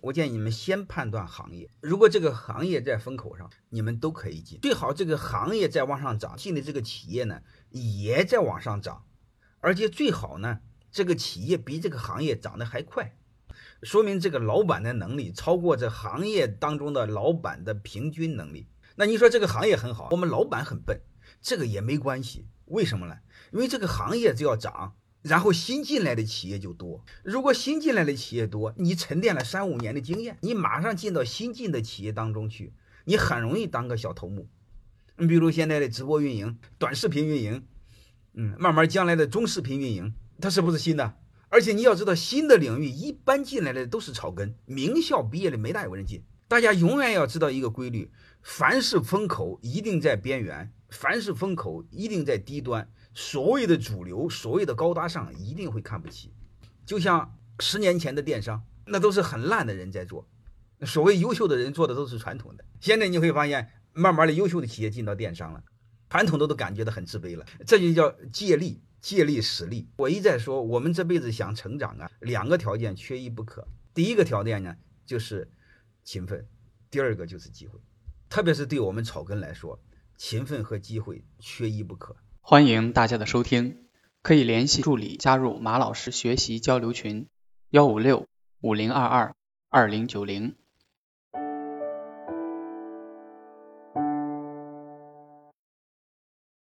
我建议你们先判断行业，如果这个行业在风口上，你们都可以进。最好这个行业在往上涨，进的这个企业呢也在往上涨，而且最好呢这个企业比这个行业涨得还快，说明这个老板的能力超过这行业当中的老板的平均能力。那你说这个行业很好，我们老板很笨，这个也没关系。为什么呢？因为这个行业只要涨。然后新进来的企业就多。如果新进来的企业多，你沉淀了三五年的经验，你马上进到新进的企业当中去，你很容易当个小头目。你比如现在的直播运营、短视频运营，嗯，慢慢将来的中视频运营，它是不是新的？而且你要知道，新的领域一般进来的都是草根，名校毕业的没大有人进。大家永远要知道一个规律：凡是风口，一定在边缘；凡是风口，一定在低端。所谓的主流，所谓的高大上，一定会看不起。就像十年前的电商，那都是很烂的人在做。所谓优秀的人做的都是传统的。现在你会发现，慢慢的优秀的企业进到电商了，传统的都感觉到很自卑了。这就叫借力，借力使力。我一再说，我们这辈子想成长啊，两个条件缺一不可。第一个条件呢，就是勤奋；第二个就是机会。特别是对我们草根来说，勤奋和机会缺一不可。欢迎大家的收听，可以联系助理加入马老师学习交流群：幺五六五零二二二零九零。